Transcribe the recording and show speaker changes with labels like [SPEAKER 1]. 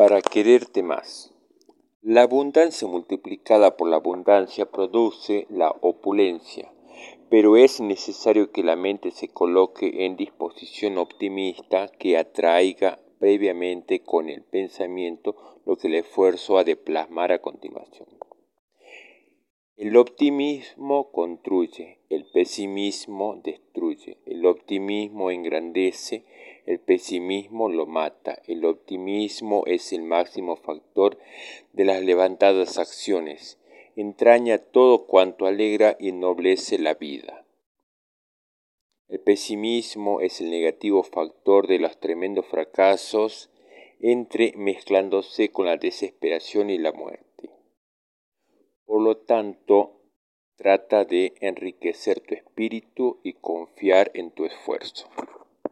[SPEAKER 1] para quererte más. La abundancia multiplicada por la abundancia produce la opulencia, pero es necesario que la mente se coloque en disposición optimista que atraiga previamente con el pensamiento lo que el esfuerzo ha de plasmar a continuación. El optimismo construye, el pesimismo destruye, el optimismo engrandece, el pesimismo lo mata, el optimismo es el máximo factor de las levantadas acciones, entraña todo cuanto alegra y ennoblece la vida. El pesimismo es el negativo factor de los tremendos fracasos, entre mezclándose con la desesperación y la muerte. Por lo tanto, trata de enriquecer tu espíritu y confiar en tu esfuerzo.